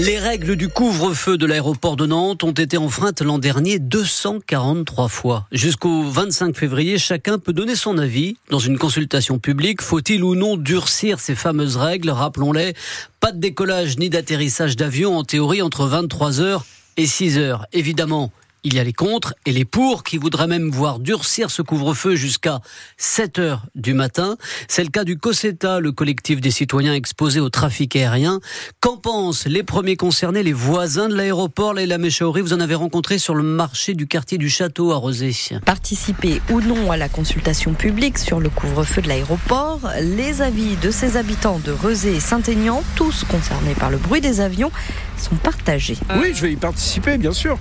Les règles du couvre-feu de l'aéroport de Nantes ont été enfreintes l'an dernier 243 fois. Jusqu'au 25 février, chacun peut donner son avis dans une consultation publique. Faut-il ou non durcir ces fameuses règles? Rappelons-les, pas de décollage ni d'atterrissage d'avion en théorie entre 23h et 6h. Évidemment, il y a les contre et les pour qui voudraient même voir durcir ce couvre-feu jusqu'à 7 heures du matin. C'est le cas du COSETA, le collectif des citoyens exposés au trafic aérien. Qu'en pensent les premiers concernés, les voisins de l'aéroport Leila Méchaouri, vous en avez rencontré sur le marché du quartier du Château à Rosé. Participer ou non à la consultation publique sur le couvre-feu de l'aéroport, les avis de ces habitants de Rezé et Saint-Aignan, tous concernés par le bruit des avions, sont partagés. Oui, je vais y participer, bien sûr.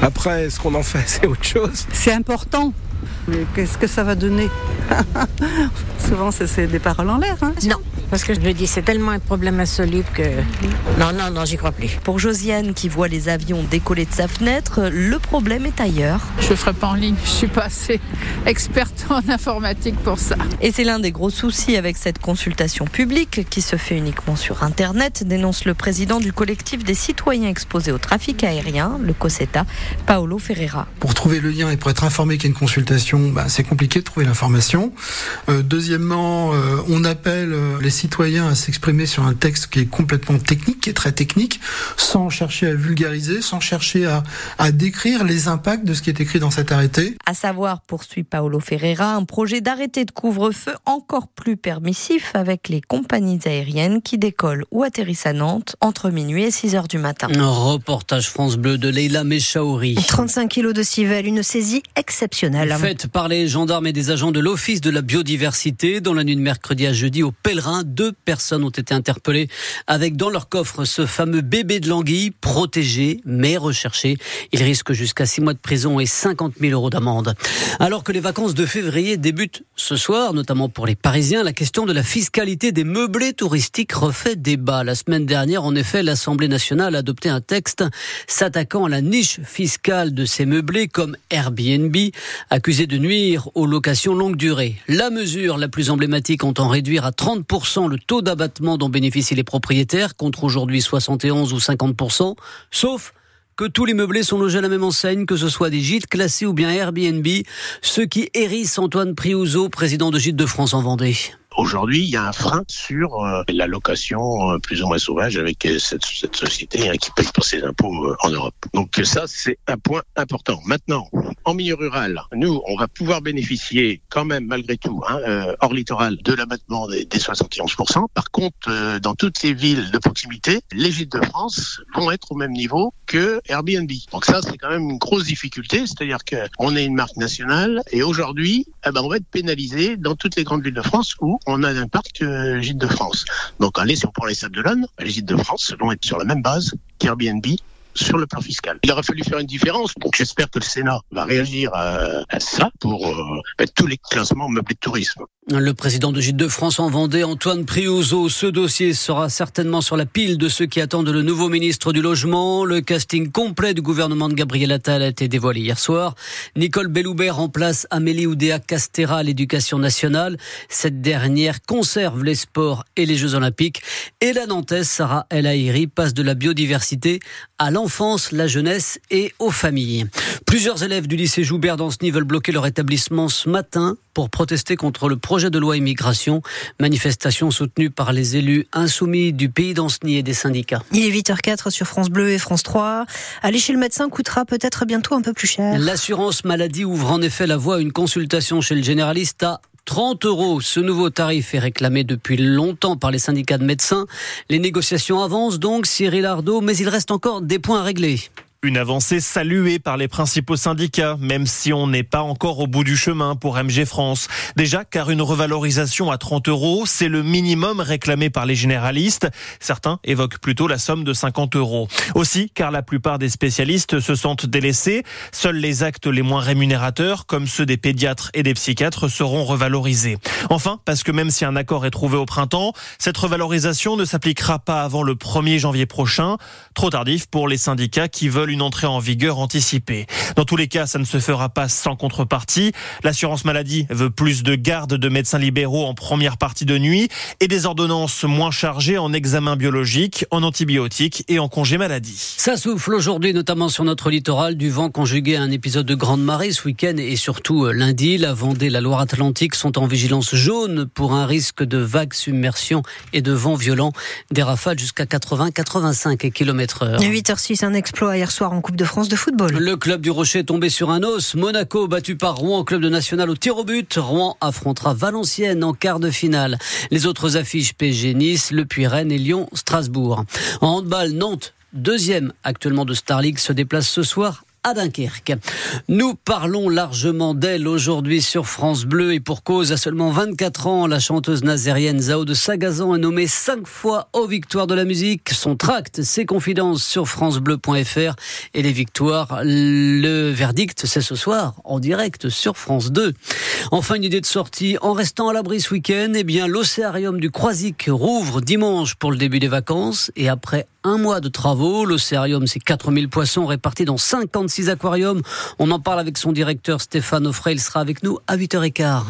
Après, ce qu'on en fait, c'est autre chose. C'est important. Mais qu'est-ce que ça va donner? Souvent, c'est des paroles en l'air. Hein non, parce que je le dis, c'est tellement un problème insoluble que. Non, non, non, j'y crois plus. Pour Josiane, qui voit les avions décoller de sa fenêtre, le problème est ailleurs. Je ne ferai pas en ligne, je suis pas assez experte en informatique pour ça. Et c'est l'un des gros soucis avec cette consultation publique qui se fait uniquement sur Internet, dénonce le président du collectif des citoyens exposés au trafic aérien, le COSETA, Paolo Ferreira. Pour trouver le lien et pour être informé qu'il y a une consultation, bah, c'est compliqué de trouver l'information. Euh, deuxièmement, euh, on appelle euh, les citoyens à s'exprimer sur un texte qui est complètement technique, qui est très technique, sans chercher à vulgariser, sans chercher à, à décrire les impacts de ce qui est écrit dans cet arrêté. À savoir, poursuit Paolo Ferreira, un projet d'arrêté de couvre-feu encore plus permissif avec les compagnies aériennes qui décollent ou atterrissent à Nantes entre minuit et 6 heures du matin. Un reportage France Bleu de Leila Mechaouri. 35 kilos de civelle, une saisie exceptionnelle. Faite par les gendarmes et des agents de l'Office de la biodiversité. Dans la nuit de mercredi à jeudi, au Pèlerin, deux personnes ont été interpellées avec dans leur coffre ce fameux bébé de l'anguille, protégé mais recherché. Il risque jusqu'à six mois de prison et 50 000 euros d'amende. Alors que les vacances de février débutent ce soir, notamment pour les Parisiens, la question de la fiscalité des meublés touristiques refait débat. La semaine dernière, en effet, l'Assemblée nationale a adopté un texte s'attaquant à la niche fiscale de ces meublés comme Airbnb, accusé de nuire aux locations longue durée. La mesure la plus emblématique entend réduire à 30% le taux d'abattement dont bénéficient les propriétaires, contre aujourd'hui 71 ou 50%, sauf que tous les meublés sont logés à la même enseigne, que ce soit des gîtes classés ou bien Airbnb, ce qui hérisse Antoine Priouzeau, président de Gîtes de France en Vendée. Aujourd'hui, il y a un frein sur euh, la location euh, plus ou moins sauvage avec euh, cette, cette société hein, qui paye pour ses impôts euh, en Europe. Donc ça, c'est un point important. Maintenant, en milieu rural, nous, on va pouvoir bénéficier quand même, malgré tout, hein, euh, hors littoral, de l'abattement des, des 71%. Par contre, euh, dans toutes les villes de proximité, les gîtes de France vont être au même niveau que Airbnb. Donc ça, c'est quand même une grosse difficulté, c'est-à-dire qu'on est une marque nationale et aujourd'hui, eh ben, on va être pénalisé dans toutes les grandes villes de France où on a un parc euh, de France. Donc allez, si on prend les Sables d'Olonne, les Gîtes de France vont être sur la même base qu'Airbnb sur le plan fiscal. Il aurait fallu faire une différence, donc j'espère que le Sénat va réagir à, à ça pour euh, mettre tous les classements meublés de tourisme. Le président de Gîtes de France en Vendée, Antoine Priouzeau, ce dossier sera certainement sur la pile de ceux qui attendent le nouveau ministre du Logement. Le casting complet du gouvernement de Gabriel Attal a été dévoilé hier soir. Nicole Belloubet remplace Amélie Oudéa Castera à l'éducation nationale. Cette dernière conserve les sports et les Jeux Olympiques. Et la Nantaise, Sarah El Haïri, passe de la biodiversité à l'enfance, la jeunesse et aux familles. Plusieurs élèves du lycée Joubert d'Anceny veulent bloquer leur établissement ce matin pour protester contre le projet de loi immigration. Manifestation soutenue par les élus insoumis du pays d'Anceny et des syndicats. Il est 8h04 sur France Bleu et France 3. Aller chez le médecin coûtera peut-être bientôt un peu plus cher. L'assurance maladie ouvre en effet la voie à une consultation chez le généraliste à 30 euros. Ce nouveau tarif est réclamé depuis longtemps par les syndicats de médecins. Les négociations avancent donc, Cyril Ardo, mais il reste encore des points à régler. Une avancée saluée par les principaux syndicats, même si on n'est pas encore au bout du chemin pour MG France. Déjà, car une revalorisation à 30 euros, c'est le minimum réclamé par les généralistes. Certains évoquent plutôt la somme de 50 euros. Aussi, car la plupart des spécialistes se sentent délaissés. Seuls les actes les moins rémunérateurs, comme ceux des pédiatres et des psychiatres, seront revalorisés. Enfin, parce que même si un accord est trouvé au printemps, cette revalorisation ne s'appliquera pas avant le 1er janvier prochain. Trop tardif pour les syndicats qui veulent une entrée en vigueur anticipée. Dans tous les cas, ça ne se fera pas sans contrepartie. L'assurance maladie veut plus de gardes de médecins libéraux en première partie de nuit et des ordonnances moins chargées en examens biologiques, en antibiotiques et en congés maladie. Ça souffle aujourd'hui, notamment sur notre littoral, du vent conjugué à un épisode de grande marée ce week-end et surtout euh, lundi. La Vendée, la Loire-Atlantique sont en vigilance jaune pour un risque de vagues submersion et de vent violent. Des rafales jusqu'à 80-85 km heure. 8h06, un exploit hier soir Le club du Rocher est tombé sur un os. Monaco battu par Rouen, club de national au tir au but. Rouen affrontera Valenciennes en quart de finale. Les autres affiches PSG Nice, Le Puy-Rennes et Lyon Strasbourg. En handball, Nantes deuxième actuellement de Star League, se déplace ce soir à Dunkerque. Nous parlons largement d'elle aujourd'hui sur France Bleu et pour cause, à seulement 24 ans, la chanteuse nazérienne Zao de Sagazan est nommée cinq fois aux victoires de la musique. Son tract, ses confidences sur francebleu.fr et les victoires, le verdict, c'est ce soir en direct sur France 2. Enfin, une idée de sortie. En restant à l'abri ce week-end, eh bien, l'océarium du Croisic rouvre dimanche pour le début des vacances et après un mois de travaux. L'océarium, c'est 4000 poissons répartis dans 56 aquariums. On en parle avec son directeur Stéphane Offray. Il sera avec nous à 8h15.